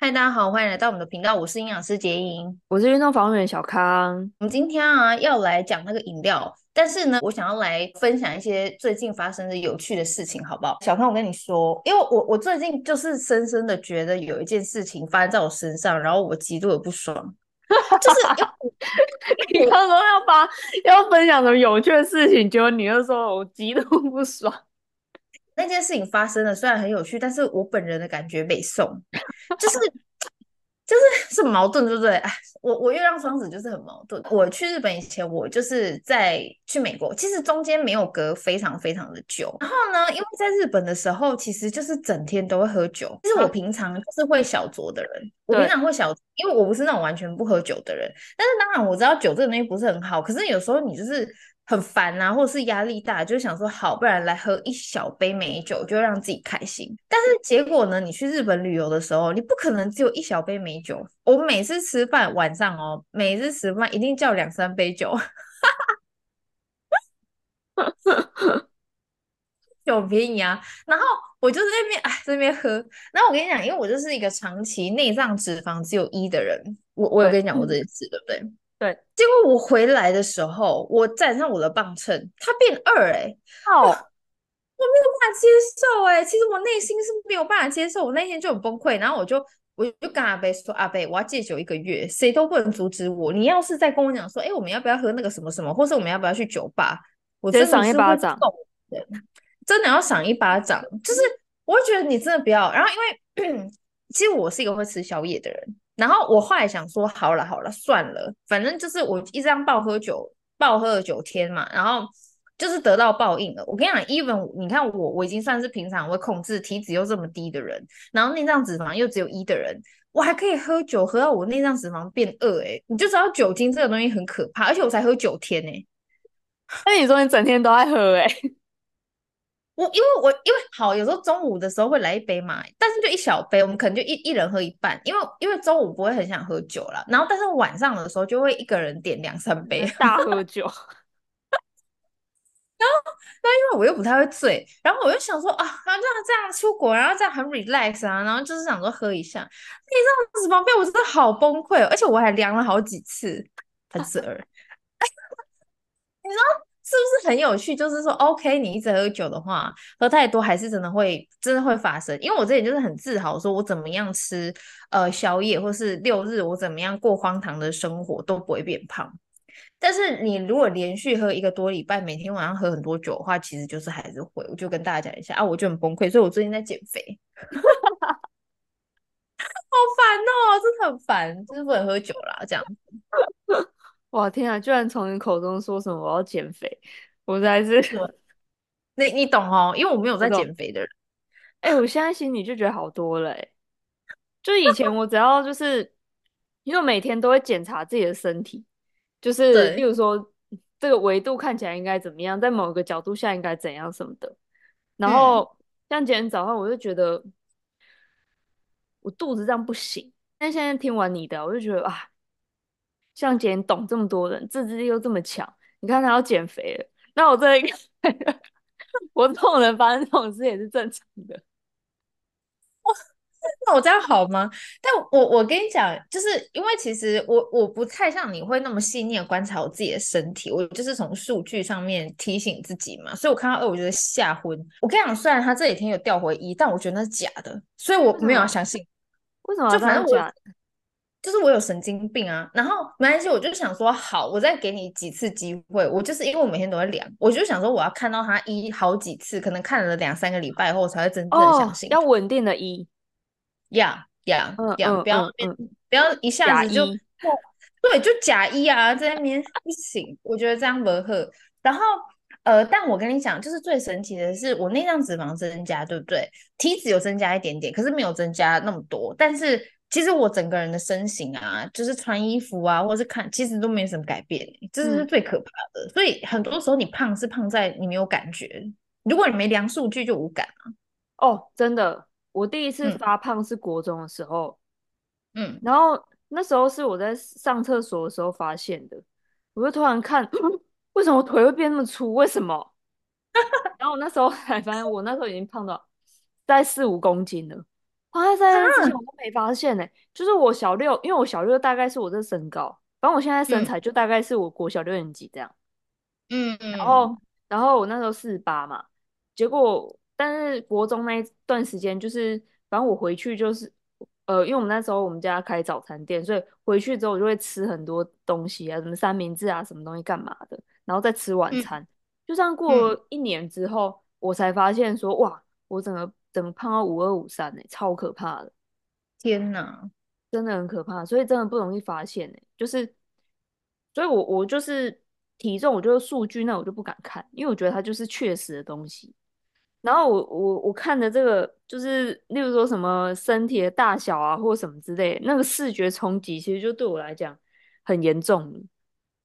嗨，大家好，欢迎来到我们的频道。我是营养师杰莹，我是运动防护员小康。我们今天啊要来讲那个饮料，但是呢，我想要来分享一些最近发生的有趣的事情，好不好？小康，我跟你说，因为我我最近就是深深的觉得有一件事情发生在我身上，然后我极度的不爽，就是 你刚说要发要分享什么有趣的事情，结果你又说我极度不爽。那件事情发生了，虽然很有趣，但是我本人的感觉没送，就是就是是矛盾，对不对？哎，我我月亮双子就是很矛盾。我去日本以前，我就是在去美国，其实中间没有隔非常非常的久。然后呢，因为在日本的时候，其实就是整天都会喝酒。其实我平常就是会小酌的人，我平常会小，因为我不是那种完全不喝酒的人。但是当然我知道酒这个东西不是很好，可是有时候你就是。很烦啊，或者是压力大，就想说好，不然来喝一小杯美酒，就让自己开心。但是结果呢，你去日本旅游的时候，你不可能只有一小杯美酒。我每次吃饭晚上哦，每次吃饭一定叫两三杯酒，有便宜啊。然后我就在那边哎，在那边喝。然后我跟你讲，因为我就是一个长期内脏脂肪只有一的人，我我有跟你讲过这件事，对不对？对，结果我回来的时候，我站上我的磅秤，它变二哎、欸，好，我没有办法接受哎、欸，其实我内心是没有办法接受，我那天就很崩溃，然后我就我就跟阿贝说，阿贝，我要戒酒一个月，谁都不能阻止我，你要是再跟我讲说，哎，我们要不要喝那个什么什么，或是我们要不要去酒吧，我真的赏一巴掌，真的要赏一巴掌，就是我会觉得你真的不要，然后因为 其实我是一个会吃宵夜的人。然后我后来想说，好了好了，算了，反正就是我一张暴喝酒，暴喝了九天嘛，然后就是得到报应了。我跟你讲，even 你看我，我已经算是平常会控制体脂又这么低的人，然后内脏脂肪又只有一的人，我还可以喝酒喝到我内脏脂肪变二，诶，你就知道酒精这个东西很可怕，而且我才喝九天诶。那你说你整天都爱喝诶？我因为我因为好，有时候中午的时候会来一杯嘛，但是就一小杯，我们可能就一一人喝一半，因为因为中午不会很想喝酒了，然后但是晚上的时候就会一个人点两三杯 大喝酒，然后那因为我又不太会醉，然后我就想说啊，然后这样这样出国，然后这样很 relax 啊，然后就是想说喝一下，你这样子方便，我真的好崩溃，而且我还量了好几次，它是二，你知道。是不是很有趣？就是说，OK，你一直喝酒的话，喝太多还是真的会，真的会发生。因为我这里就是很自豪，说我怎么样吃呃宵夜，或是六日我怎么样过荒唐的生活都不会变胖。但是你如果连续喝一个多礼拜，每天晚上喝很多酒的话，其实就是还是会。我就跟大家讲一下啊，我就很崩溃，所以我最近在减肥，好烦哦，真的很烦，就是不能喝酒啦，这样子。哇天啊！居然从你口中说什么我要减肥，我才是你你懂哦，因为我没有在减肥的人。哎、欸，我现在心里就觉得好多了。哎，就以前我只要就是，因为我每天都会检查自己的身体，就是例如说这个维度看起来应该怎么样，在某个角度下应该怎样什么的。然后、嗯、像今天早上我就觉得我肚子这样不行，但现在听完你的，我就觉得啊。像杰莹懂这么多人，自制力又这么强，你看他要减肥了，那我这一个，我这种人发生这种事也是正常的。哇，那我这样好吗？但我我跟你讲，就是因为其实我我不太像你会那么细腻的观察我自己的身体，我就是从数据上面提醒自己嘛，所以我看到二，我觉得吓昏。我跟你讲，虽然他这几天有掉回一，但我觉得那是假的，所以我没有要相信。为什么？就反正我。就是我有神经病啊，然后没关系，我就想说好，我再给你几次机会。我就是因为我每天都会量，我就想说我要看到他一好几次，可能看了两三个礼拜后，我才会真正相信。哦，要稳定的一，呀呀呀，不要不要一下子就对，就假一啊，在那边不行，我觉得这样不合。然后呃，但我跟你讲，就是最神奇的是，我内脏脂肪增加，对不对？体脂有增加一点点，可是没有增加那么多，但是。其实我整个人的身形啊，就是穿衣服啊，或者是看，其实都没什么改变，这是最可怕的。嗯。所以很多时候你胖是胖在你没有感觉，如果你没量数据就无感啊。哦，真的，我第一次发胖是国中的时候，嗯，然后那时候是我在上厕所的时候发现的，我就突然看，为什么我腿会变那么粗？为什么？然后我那时候才发现，我那时候已经胖到在四五公斤了。放在在那之前我都没发现呢、欸。就是我小六，因为我小六大概是我这身高，反正我现在身材就大概是我国小六年级这样。嗯嗯。然后，然后我那时候四十八嘛，结果但是国中那一段时间，就是反正我回去就是。呃，因为我们那时候我们家开早餐店，所以回去之后我就会吃很多东西啊，什么三明治啊，什么东西干嘛的，然后再吃晚餐。嗯、就这样过了一年之后，嗯、我才发现说，哇，我整个整个胖到五二五三呢，超可怕的！天哪，真的很可怕，所以真的不容易发现呢，就是，所以我我就是体重，我就是数据，那我就不敢看，因为我觉得它就是确实的东西。然后我我我看的这个就是，例如说什么身体的大小啊，或什么之类，那个视觉冲击其实就对我来讲很严重。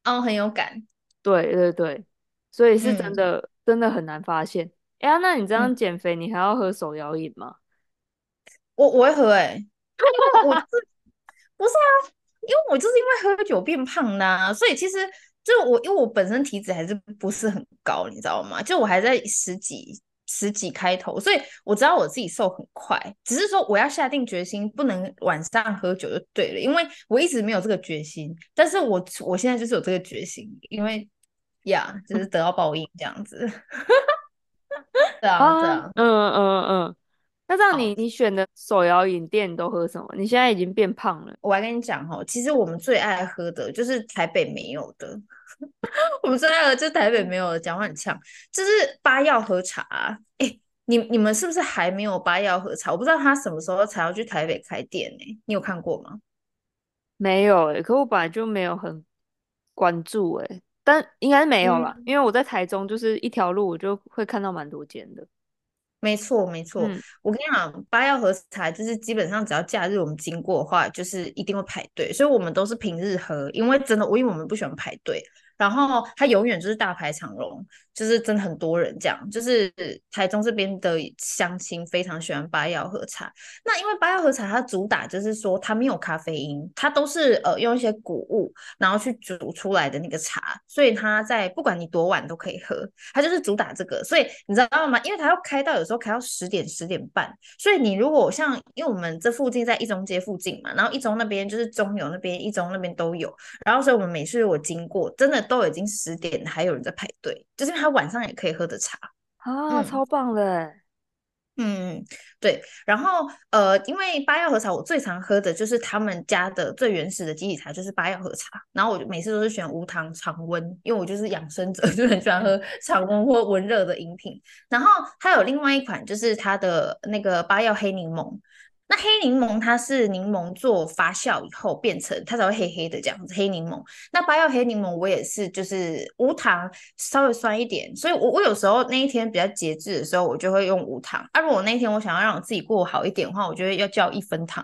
哦，很有感。对对对，所以是真的、嗯、真的很难发现。哎呀，那你这样减肥，嗯、你还要喝手摇饮吗？我我会喝哎、欸，因为我是不是啊？因为我就是因为喝酒变胖的、啊，所以其实就我因为我本身体脂还是不是很高，你知道吗？就我还在十几。十几开头，所以我知道我自己瘦很快，只是说我要下定决心，不能晚上喝酒就对了，因为我一直没有这个决心，但是我我现在就是有这个决心，因为呀，就是得到报应这样子。对啊，对啊，嗯嗯嗯。那这样你你选的手摇饮店你都喝什么？你现在已经变胖了，我还跟你讲哦，其实我们最爱喝的就是台北没有的。我们最爱的就是台北没有的，讲话很呛，就是八曜喝茶。哎、欸，你你们是不是还没有八曜喝茶？我不知道他什么时候才要去台北开店呢、欸？你有看过吗？没有哎、欸，可我本来就没有很关注哎、欸，但应该是没有了，嗯、因为我在台中就是一条路，我就会看到蛮多间的。没错没错，嗯、我跟你讲，八药和茶就是基本上只要假日我们经过的话，就是一定会排队，所以我们都是平日喝，因为真的我因为我们不喜欢排队。然后它永远就是大排长龙，就是真的很多人这样。就是台中这边的乡亲非常喜欢八药喝茶。那因为八药喝茶它主打就是说它没有咖啡因，它都是呃用一些谷物然后去煮出来的那个茶，所以它在不管你多晚都可以喝。它就是主打这个，所以你知道吗？因为它要开到有时候开到十点十点半，所以你如果像因为我们这附近在一中街附近嘛，然后一中那边就是中油那边一中那边都有，然后所以我们每次我经过真的。都已经十点，还有人在排队，就是他晚上也可以喝的茶啊，嗯、超棒的。嗯，对。然后呃，因为八药和茶，我最常喝的就是他们家的最原始的基底茶，就是八药和茶。然后我就每次都是选无糖常温，因为我就是养生者，就很喜欢喝常温或温热的饮品。然后还有另外一款，就是它的那个八药黑柠檬。那黑柠檬它是柠檬做发酵以后变成它才会黑黑的这样子，黑柠檬。那八药黑柠檬我也是就是无糖，稍微酸一点，所以我我有时候那一天比较节制的时候，我就会用无糖。啊，如果那一天我想要让我自己过好一点的话，我就会要叫一分糖，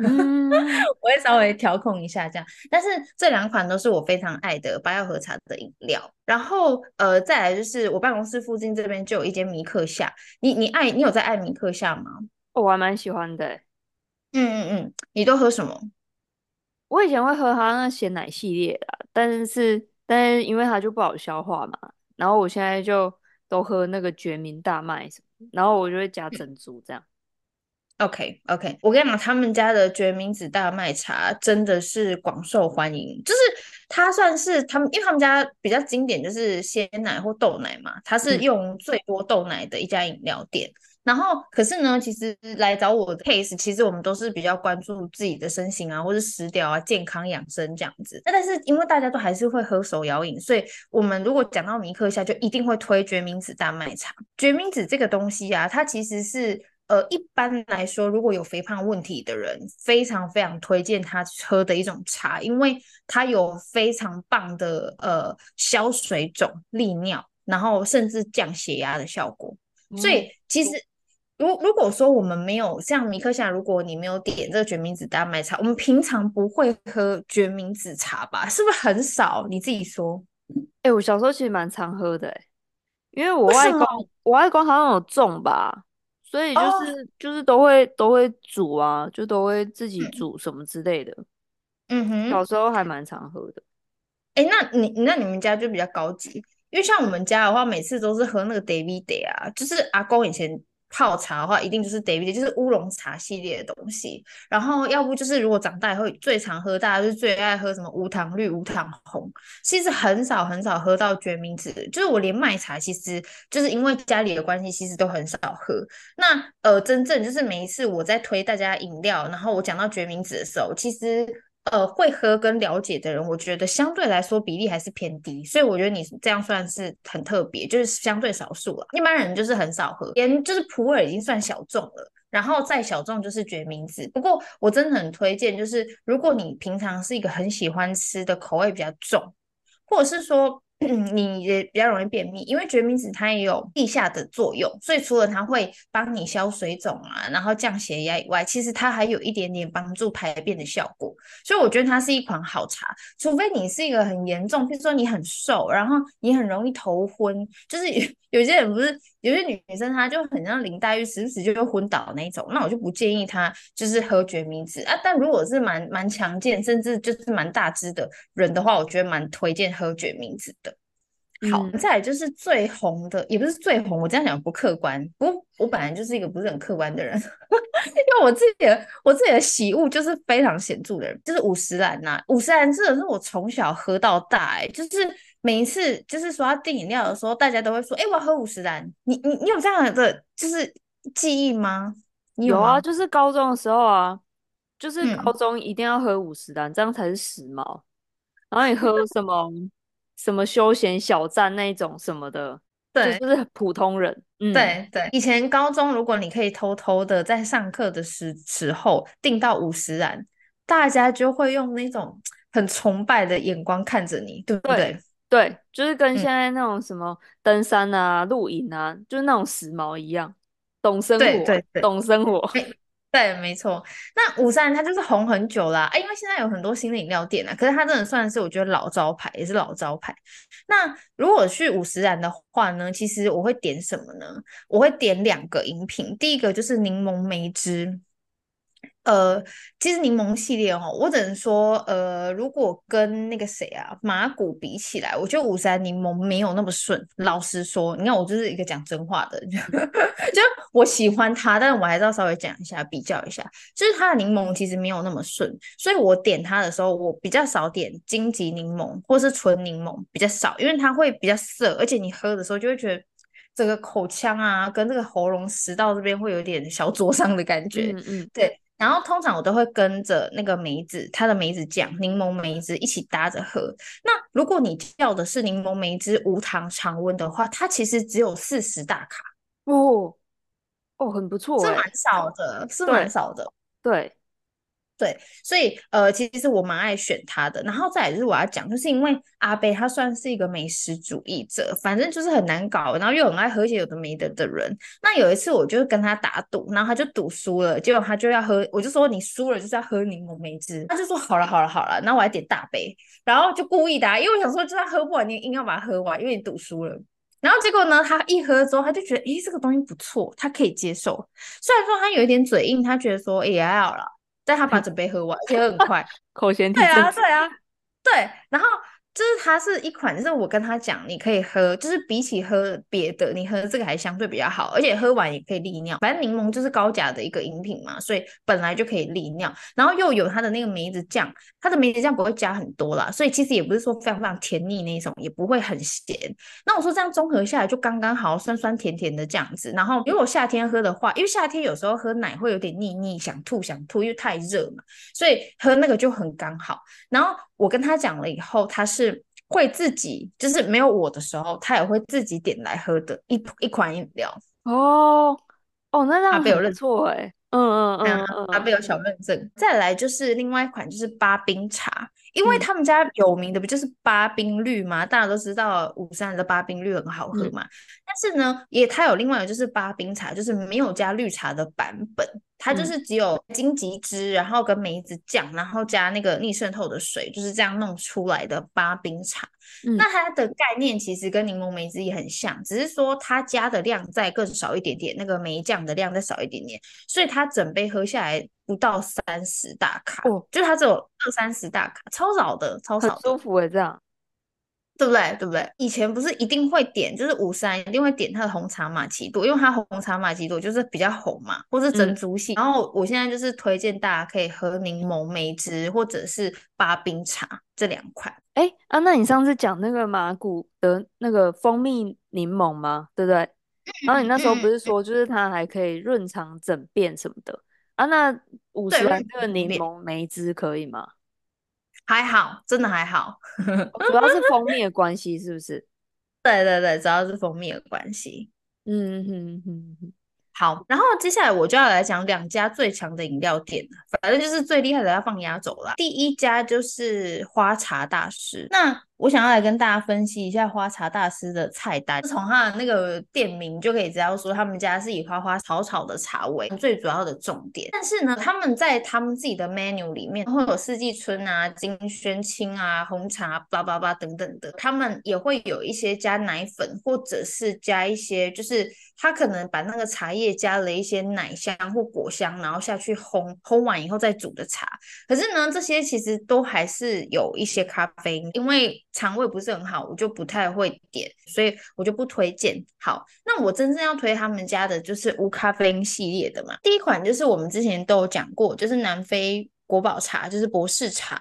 嗯、我会稍微调控一下这样。但是这两款都是我非常爱的八药和茶的饮料。然后呃，再来就是我办公室附近这边就有一间米克夏，你你爱你有在爱米克夏吗？我还蛮喜欢的、欸，嗯嗯嗯，你都喝什么？我以前会喝它那鲜奶系列啦，但是但是因为它就不好消化嘛，然后我现在就都喝那个决明大麦什么，然后我就会加珍珠这样。OK OK，我跟你讲，他们家的决明子大麦茶真的是广受欢迎，就是它算是他们，因为他们家比较经典就是鲜奶或豆奶嘛，它是用最多豆奶的一家饮料店。嗯然后，可是呢，其实来找我的 case，其实我们都是比较关注自己的身形啊，或是食疗啊、健康养生这样子。那但是因为大家都还是会喝手摇饮，所以我们如果讲到尼克夏，就一定会推决明子大麦茶。决明子这个东西啊，它其实是呃一般来说，如果有肥胖问题的人，非常非常推荐他喝的一种茶，因为它有非常棒的呃消水肿、利尿，然后甚至降血压的效果。所以其实。如如果说我们没有像迷客夏，如果你没有点这个决明子大麦茶，我们平常不会喝决明子茶吧？是不是很少？你自己说。哎、欸，我小时候其实蛮常喝的、欸，因为我外公，我外公好像有种吧，所以就是、哦、就是都会都会煮啊，就都会自己煮什么之类的。嗯哼，小时候还蛮常喝的。哎、欸，那你那你们家就比较高级，因为像我们家的话，每次都是喝那个 David Day 啊，就是阿公以前。泡茶的话，一定就是 David，就是乌龙茶系列的东西。然后要不就是如果长大以后最常喝，大家就是最爱喝什么无糖绿、无糖红。其实很少很少喝到决明子，就是我连麦茶，其实就是因为家里的关系，其实都很少喝。那呃，真正就是每一次我在推大家饮料，然后我讲到决明子的时候，其实。呃，会喝跟了解的人，我觉得相对来说比例还是偏低，所以我觉得你这样算是很特别，就是相对少数了。一般人就是很少喝，连就是普洱已经算小众了，然后再小众就是决明子。不过我真的很推荐，就是如果你平常是一个很喜欢吃的口味比较重，或者是说。你也比较容易便秘，因为决明子它也有地下的作用，所以除了它会帮你消水肿啊，然后降血压以外，其实它还有一点点帮助排便的效果。所以我觉得它是一款好茶，除非你是一个很严重，譬如说你很瘦，然后你很容易头昏，就是，有些人不是有些女生她就很像林黛玉，时不时就会昏倒那一种，那我就不建议她就是喝决明子啊。但如果是蛮蛮强健，甚至就是蛮大只的人的话，我觉得蛮推荐喝决明子的。好，再来就是最红的，也不是最红，我这样讲不客观。不过我本来就是一个不是很客观的人，因为我自己的我自己的喜恶就是非常显著的人，就是五十岚呐。五十岚真的是我从小喝到大，欸，哎，就是每一次就是说要订饮料的时候，大家都会说，哎，欸，我要喝五十岚。你你你有这样的就是记忆吗？你有，啊，就是高中的时候啊，就是高中一定要喝五十岚，嗯，这样才是时髦。然后你喝什么？什么休闲小站那种什么的，对，就是普通人。嗯、对对，以前高中如果你可以偷偷的在上课的时时候订到五十岚，大家就会用那种很崇拜的眼光看着你，对不对？对，对，就是跟现在那种什么登山啊、露营啊，就是那种时髦一样，懂生活，对对对，懂生活。对，没错。那五十岚它就是红很久啦，哎，因为现在有很多新的饮料店啊，可是它真的算是我觉得老招牌，也是老招牌。那如果去五十岚的话呢，其实我会点什么呢？我会点两个饮品，第一个就是柠檬梅汁。呃，其实柠檬系列哦，我只能说，呃，如果跟那个谁啊，马古比起来，我觉得五十岚柠檬没有那么顺。老实说，你看我就是一个讲真话的，就我喜欢它，但是我还是要稍微讲一下，比较一下，就是它的柠檬其实没有那么顺，所以我点它的时候，我比较少点荆棘柠檬或是纯柠檬，比较少，因为它会比较涩，而且你喝的时候就会觉得这个口腔啊，跟这个喉咙食道这边会有点小灼伤的感觉，嗯嗯，对。然后通常我都会跟着那个梅子，它的梅子酱，柠檬梅子一起搭着喝。那如果你叫的是柠檬梅汁无糖常温的话，它其实只有四十大卡哦哦，很不错，是蛮少的，是蛮少的，对。对，所以呃，其实我蛮爱选它的。然后再来就是我要讲，就是因为阿贝他算是一个美食主义者，反正就是很难搞，然后又很爱喝一些有的没的的人。那有一次我就跟他打赌，然后他就赌输了，结果他就要喝，我就说你输了就是要喝柠檬梅汁，他就说好了好了好了，然后我还点大杯，然后就故意的，因为我想说就算喝不完，你硬要把它喝完，因为你赌输了。然后结果呢，他一喝之后他就觉得，诶，这个东西不错，他可以接受。虽然说他有一点嘴硬，他觉得说，诶，还好了。但他把 整杯喝完，而且很快，口嫌体正。对啊，对啊，对。然后。就是它是一款，就是我跟他讲，你可以喝，就是比起喝别的，你喝这个还相对比较好，而且喝完也可以利尿。反正柠檬就是高钾的一个饮品嘛，所以本来就可以利尿。然后又有它的那个梅子酱，它的梅子酱不会加很多啦，所以其实也不是说非常非常甜腻那种，也不会很咸。那我说这样综合下来就刚刚好，酸酸甜甜的这样子。然后如果夏天喝的话，因为夏天有时候喝奶会有点腻腻，想吐想吐，因为太热嘛，所以喝那个就很刚好。然后我跟他讲了以后，他是。会自己就是没有我的时候，他也会自己点来喝的一一款饮料哦哦，那那还不错哎，嗯嗯嗯嗯，阿贝有小认证。再来就是另外一款就是八冰茶，因为他们家有名的不就是八冰绿吗？嗯、大家都知道五三的八冰绿很好喝嘛。嗯、但是呢，也它有另外一个就是八冰茶，就是没有加绿茶的版本。它就是只有荆棘汁，然后跟梅子酱，然后加那个逆渗透的水，就是这样弄出来的八冰茶。嗯、那它的概念其实跟柠檬梅子也很像，只是说它加的量再更少一点点，那个梅酱的量再少一点点，所以它整杯喝下来不到三十大卡，哦，就它只有二三十大卡，超少的，超少的。很舒服诶，这样。对不对？对不对？以前不是一定会点，就是五三一定会点它的红茶玛奇朵，因为它红茶玛奇朵就是比较红嘛，或是珍珠系。嗯、然后我现在就是推荐大家可以喝柠檬梅汁或者是巴冰茶这两款。哎啊，那你上次讲那个马古的那个蜂蜜柠檬吗？对不对？然后你那时候不是说就是它还可以润肠整便什么的啊？那五十岚这个柠檬梅汁可以吗？还好，真的还好，主要是蜂蜜的关系，是不是？对对对，主要是蜂蜜的关系。嗯哼哼哼。好，然后接下来我就要来讲两家最强的饮料店了，反正就是最厉害的要放压轴了。第一家就是花茶大师，那我想要来跟大家分析一下花茶大师的菜单，从他的那个店名就可以知道说他们家是以花花草草的茶为最主要的重点。但是呢，他们在他们自己的 menu 里面会有四季春啊、金萱青啊、红茶、叭叭叭等等的，他们也会有一些加奶粉，或者是加一些就是。他可能把那个茶叶加了一些奶香或果香，然后下去烘，烘完以后再煮的茶。可是呢，这些其实都还是有一些咖啡因，因为肠胃不是很好，我就不太会点，所以我就不推荐。好，那我真正要推他们家的就是无咖啡因系列的嘛。第一款就是我们之前都有讲过，就是南非国宝茶，就是博士茶。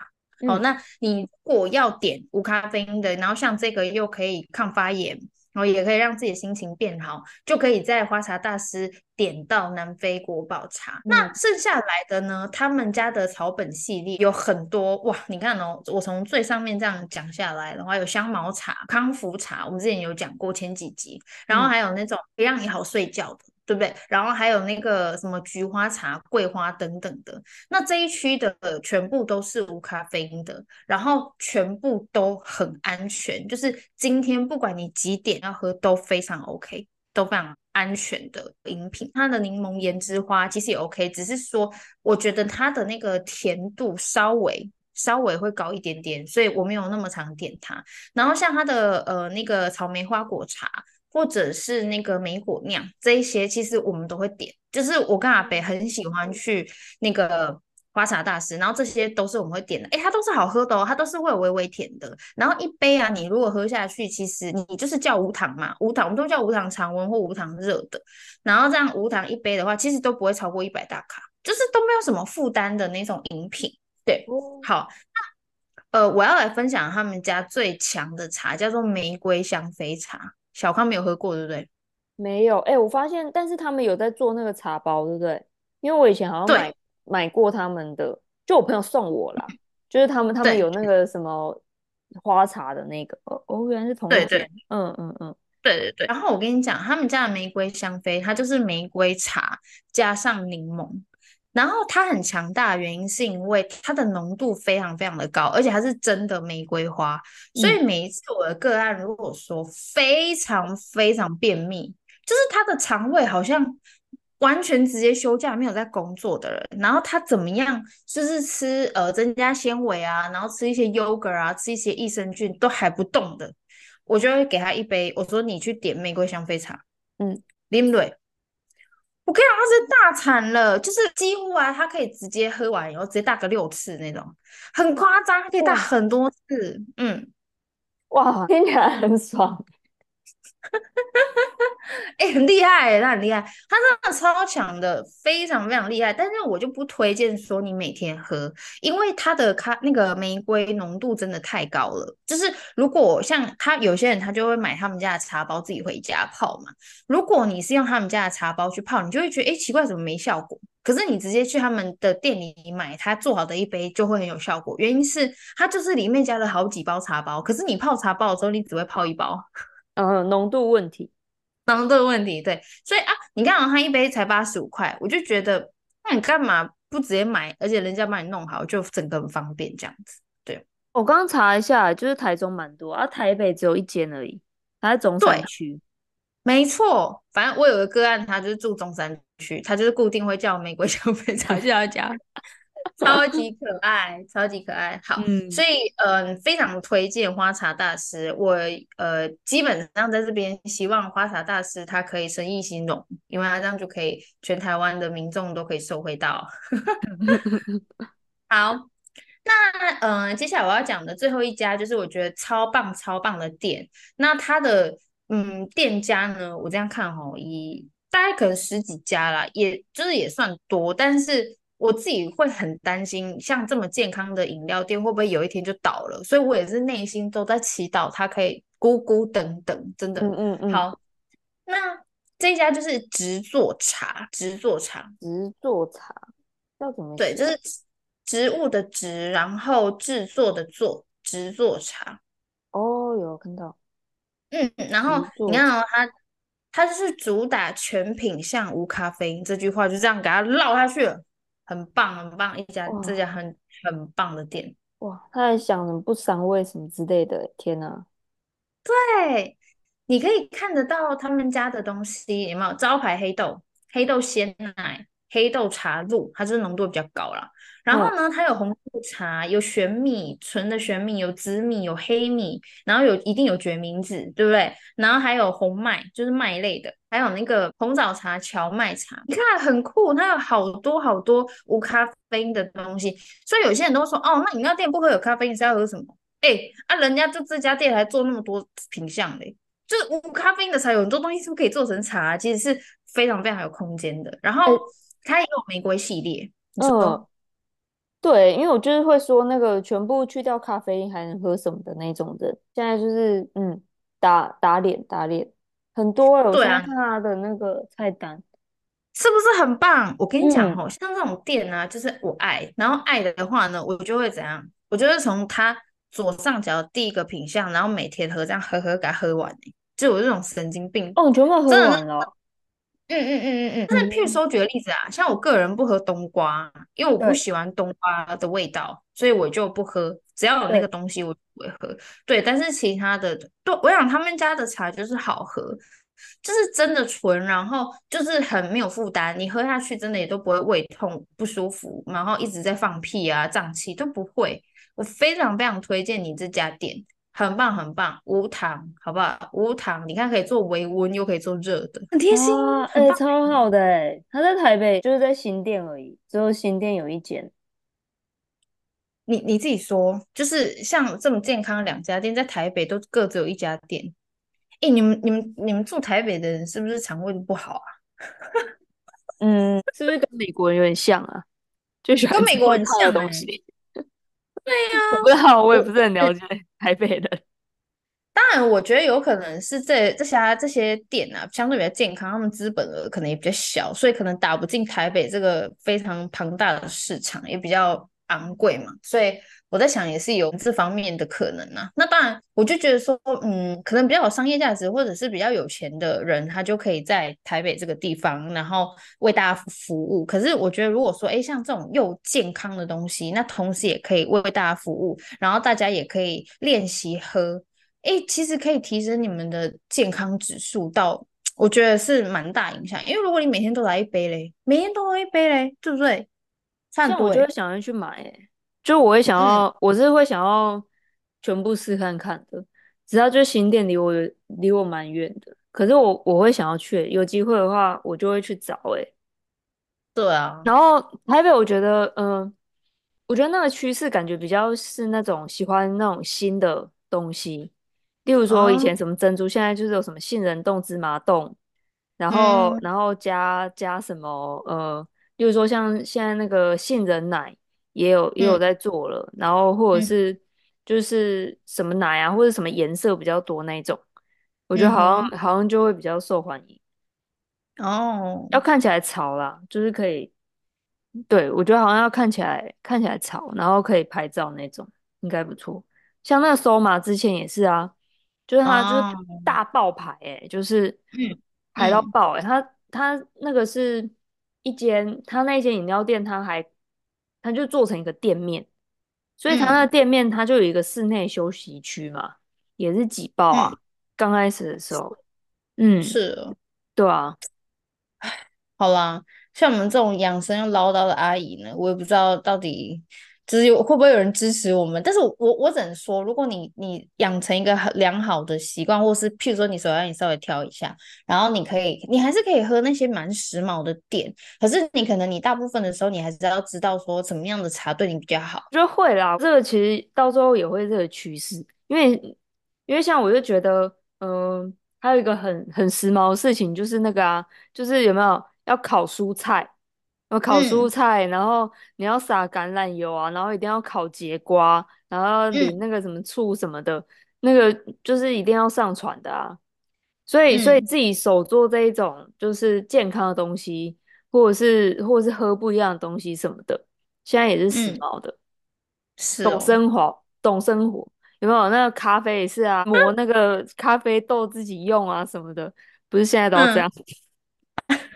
好，嗯，那你如果要点无咖啡因的，然后像这个又可以抗发炎。然后也可以让自己的心情变好，就可以在花茶大师点到南非国宝茶。嗯、那剩下来的呢？他们家的草本系列有很多哇！你看哦，我从最上面这样讲下来的话，有香茅茶、康福茶，我们之前有讲过前几集，然后还有那种可以让你好睡觉的。对不对？然后还有那个什么菊花茶、桂花等等的，那这一区的全部都是无咖啡因的，然后全部都很安全，就是今天不管你几点要喝都非常 OK，都非常安全的饮品。它的柠檬盐之花其实也 OK，只是说我觉得它的那个甜度稍微稍微会高一点点，所以我没有那么常点它。然后像它的呃那个草莓花果茶。或者是那个梅果酿这一些，其实我们都会点。就是我跟阿北很喜欢去那个花茶大师，然后这些都是我们会点的。哎，它都是好喝的哦，它都是会有微微甜的。然后一杯啊，你如果喝下去，其实你就是叫无糖嘛，无糖我们都叫无糖常温或无糖热的。然后这样无糖一杯的话，其实都不会超过一百大卡，就是都没有什么负担的那种饮品。对，好，那呃，我要来分享他们家最强的茶，叫做玫瑰香妃茶。小康没有喝过，对不对？没有，哎、欸，我发现，但是他们有在做那个茶包，对不对？因为我以前好像买买过他们的，就我朋友送我啦，就是他们他们有那个什么花茶的那个，哦，原来是同一家，嗯嗯嗯，对对对。然后我跟你讲，他们家的玫瑰香妃，它就是玫瑰茶加上柠檬。然后它很强大的原因是因为它的浓度非常非常的高，而且它是真的玫瑰花，所以每一次我的个案如果说非常非常便秘，就是他的肠胃好像完全直接休假没有在工作的人，然后他怎么样就是吃呃增加纤维啊，然后吃一些 yogurt 啊，吃一些益生菌都还不动的，我就会给他一杯，我说你去点玫瑰香妃茶，嗯，林蕊。我跟你讲，他是大惨了，就是几乎啊，他可以直接喝完以后直接大个六次那种，很夸张，他可以大很多次，嗯，哇，听起来很爽。哎、欸，很厉害，他很厉害，他真的超强的，非常非常厉害。但是我就不推荐说你每天喝，因为它的咖那个玫瑰浓度真的太高了。就是如果像他有些人，他就会买他们家的茶包自己回家泡嘛。如果你是用他们家的茶包去泡，你就会觉得哎、奇怪，怎么没效果？可是你直接去他们的店里买，他做好的一杯就会很有效果。原因是它就是里面加了好几包茶包，可是你泡茶包的时候，你只会泡一包。嗯，浓度问题，浓度问题，对，所以啊，你看啊，他一杯才八十五块，我就觉得，那你干嘛不直接买？而且人家帮你弄好，就整个很方便这样子。对，我刚刚查一下，就是台中蛮多啊，台北只有一间而已，它在中山区。没错，反正我有个个案，他就是住中山区，他就是固定会叫玫瑰香妃茶去他家。超级可爱，超级可爱，好，嗯、所以嗯、呃，非常推荐花茶大师。我呃，基本上在这边希望花茶大师他可以生意兴隆，因为他这样就可以全台湾的民众都可以受惠到。好，那嗯、呃，接下来我要讲的最后一家就是我觉得超棒超棒的店。那它的嗯店家呢，我这样看哦，一大概可能十几家啦，也就是也算多，但是我自己会很担心，像这么健康的饮料店会不会有一天就倒了？所以我也是内心都在祈祷它可以咕咕等等，真的。嗯嗯嗯。好，那这一家就是植作茶，植作茶，植作茶要怎么？对，就是。植物的植，然后制作的做，植作茶。哦，有看到。嗯，然后你看哦，它它就是主打全品项无咖啡因这句话就这样给它绕下去了，很棒很棒，一家这家很很棒的店。哇，他还想什么不伤胃什么之类的，天哪！对，你可以看得到他们家的东西，有没有招牌黑豆、黑豆鲜奶、黑豆茶露，它就是浓度比较高啦。然后呢，它有红豆茶，有玄米，纯的玄米，有紫米，有黑米，然后有一定有决明子，对不对？然后还有红麦，就是麦类的，还有那个红枣茶、荞麦茶，你看很酷，它有好多好多无咖啡因的东西。所以有些人都说，哦，那饮料店不喝有咖啡你是要喝什么？哎，啊，人家就这家店还做那么多品相嘞，就是无咖啡因的茶，有很多东西是不是可以做成茶？其实是非常非常有空间的。然后它也有玫瑰系列，嗯。对，因为我就是会说那个全部去掉咖啡因还能喝什么的那种人，现在就是嗯打打脸打脸很多哎，我现在看他的那个菜单，是不是很棒？我跟你讲哦，嗯、像这种店呢、啊，就是我爱，然后爱的话呢，我就会怎样？我就会从他左上角第一个品项，然后每天喝这样喝喝给它喝完，就有这种神经病哦，你全部喝完了。嗯嗯嗯嗯嗯，但是譬如说举个例子啊，像我个人不喝冬瓜，因为我不喜欢冬瓜的味道，所以我就不喝。只要有那个东西，我就不会喝。对，但是其他的，对，我想他们家的茶就是好喝，就是真的纯，然后就是很没有负担，你喝下去真的也都不会胃痛不舒服，然后一直在放屁啊胀气都不会。我非常非常推荐你这家店。很棒，很棒，无糖，好不好？无糖，你看可以做微温，又可以做热的，很贴心，哎、欸，超好的哎！他在台北，就是在新店而已，只有新店有一间。你你自己说，就是像这么健康两家店，在台北都各自有一家店。哎、欸，你们你们你们住台北的人是不是肠胃都不好啊？嗯，是不是跟美国人有点像啊？就喜欢跟美国人像的东西。对呀、啊，我不知道，我也不是很了解台北的。当然，我觉得有可能是这这些这些店啊，相对比较健康，他们资本额可能也比较小，所以可能打不进台北这个非常庞大的市场，也比较昂贵嘛，所以。我在想，也是有这方面的可能啊。那当然，我就觉得说，嗯，可能比较有商业价值，或者是比较有钱的人，他就可以在台北这个地方，然后为大家服务。可是，我觉得如果说，哎，像这种又健康的东西，那同时也可以为大家服务，然后大家也可以练习喝，哎，其实可以提升你们的健康指数到，我觉得是蛮大影响。因为如果你每天都来一杯嘞，每天都喝一杯嘞，对不对？这样我就会想要去买，哎。就我会想要，嗯、我是会想要全部试看看的。只要就新店离我离我蛮远的，可是我我会想要去，有机会的话我就会去找。哎，对啊。然后台北，我觉得，嗯、呃，我觉得那个趋势感觉比较是那种喜欢那种新的东西，例如说以前什么珍珠，哦、现在就是有什么杏仁冻、芝麻冻，然后、嗯、然后加加什么，呃，例如说像现在那个杏仁奶。也有也有在做了，嗯、然后或者是就是什么奶啊，嗯、或者什么颜色比较多那种，我觉得好像、嗯、好像就会比较受欢迎。哦，要看起来潮啦，就是可以，对，我觉得好像要看起来看起来潮，然后可以拍照那种，应该不错。像那个 Soma 之前也是啊，就是它就是大爆牌哎、就是排到爆哎、欸，它它那个是一间，它那间饮料店，它还。它就做成一个店面，所以它那个店面它就有一个室内休息区嘛，嗯、也是挤爆啊。刚、嗯、开始的时候，嗯，是。的，对啊。好啦，像我们这种养生又唠叨的阿姨呢，我也不知道到底只有会不会有人支持我们？但是我我只能说，如果你你养成一个良好的习惯，或是譬如说你手摇你稍微挑一下，然后你可以，你还是可以喝那些蛮时髦的店。可是你可能你大部分的时候，你还是要知道说什么样的茶对你比较好。就会啦，这个其实到最后也会这个趋势，因为因为像我就觉得，嗯、还有一个很很时髦的事情，就是那个啊，就是有没有要烤蔬菜？要烤蔬菜，嗯、然后你要撒橄榄油啊，然后一定要烤节瓜，然后淋那个什么醋什么的，嗯、那个就是一定要上传的啊。所以，嗯、所以自己手做这一种就是健康的东西，或者是或者是喝不一样的东西什么的，现在也是时髦的。是、嗯，懂生活，哦、懂生活，有没有？那个咖啡也是啊，磨那个咖啡豆自己用啊什么的，不是现在都要这样。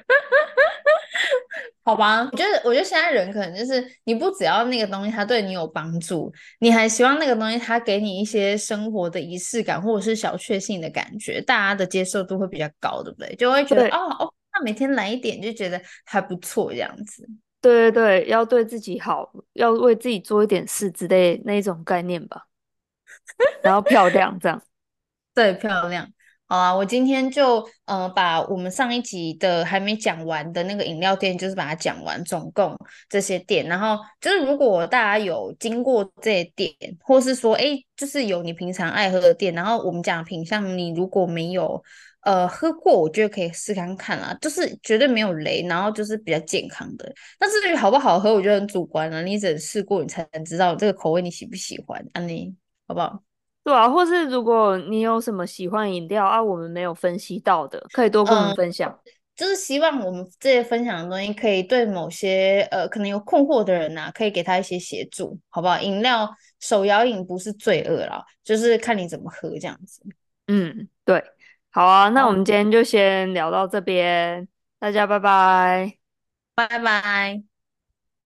嗯 好吧，我觉得，我觉得现在人可能就是，你不只要那个东西它对你有帮助，你还希望那个东西它给你一些生活的仪式感，或者是小确幸的感觉，大家的接受度会比较高，对不对？就会觉得哦哦，那每天来一点就觉得还不错这样子。对对对，要对自己好，要为自己做一点事之类那一种概念吧。然后漂亮这样，对，漂亮。好啊，我今天就呃把我们上一集的还没讲完的那个饮料店，就是把它讲完，总共这些店。然后就是如果大家有经过这些店，或是说哎，就是有你平常爱喝的店，然后我们讲品相，你如果没有呃喝过，我觉得可以试看看啊，就是绝对没有雷，然后就是比较健康的。但是至于好不好喝，我觉得很主观了，你只能试过，你才能知道这个口味你喜不喜欢，安妮，好不好？对啊，或是如果你有什么喜欢饮料啊，我们没有分析到的，可以多跟我们分享。嗯，就是希望我们这些分享的东西，可以对某些呃可能有困惑的人呐，啊，可以给他一些协助，好不好？饮料手摇饮不是罪恶啦，就是看你怎么喝这样子。嗯，对，好啊，那我们今天就先聊到这边，大家拜拜，拜拜。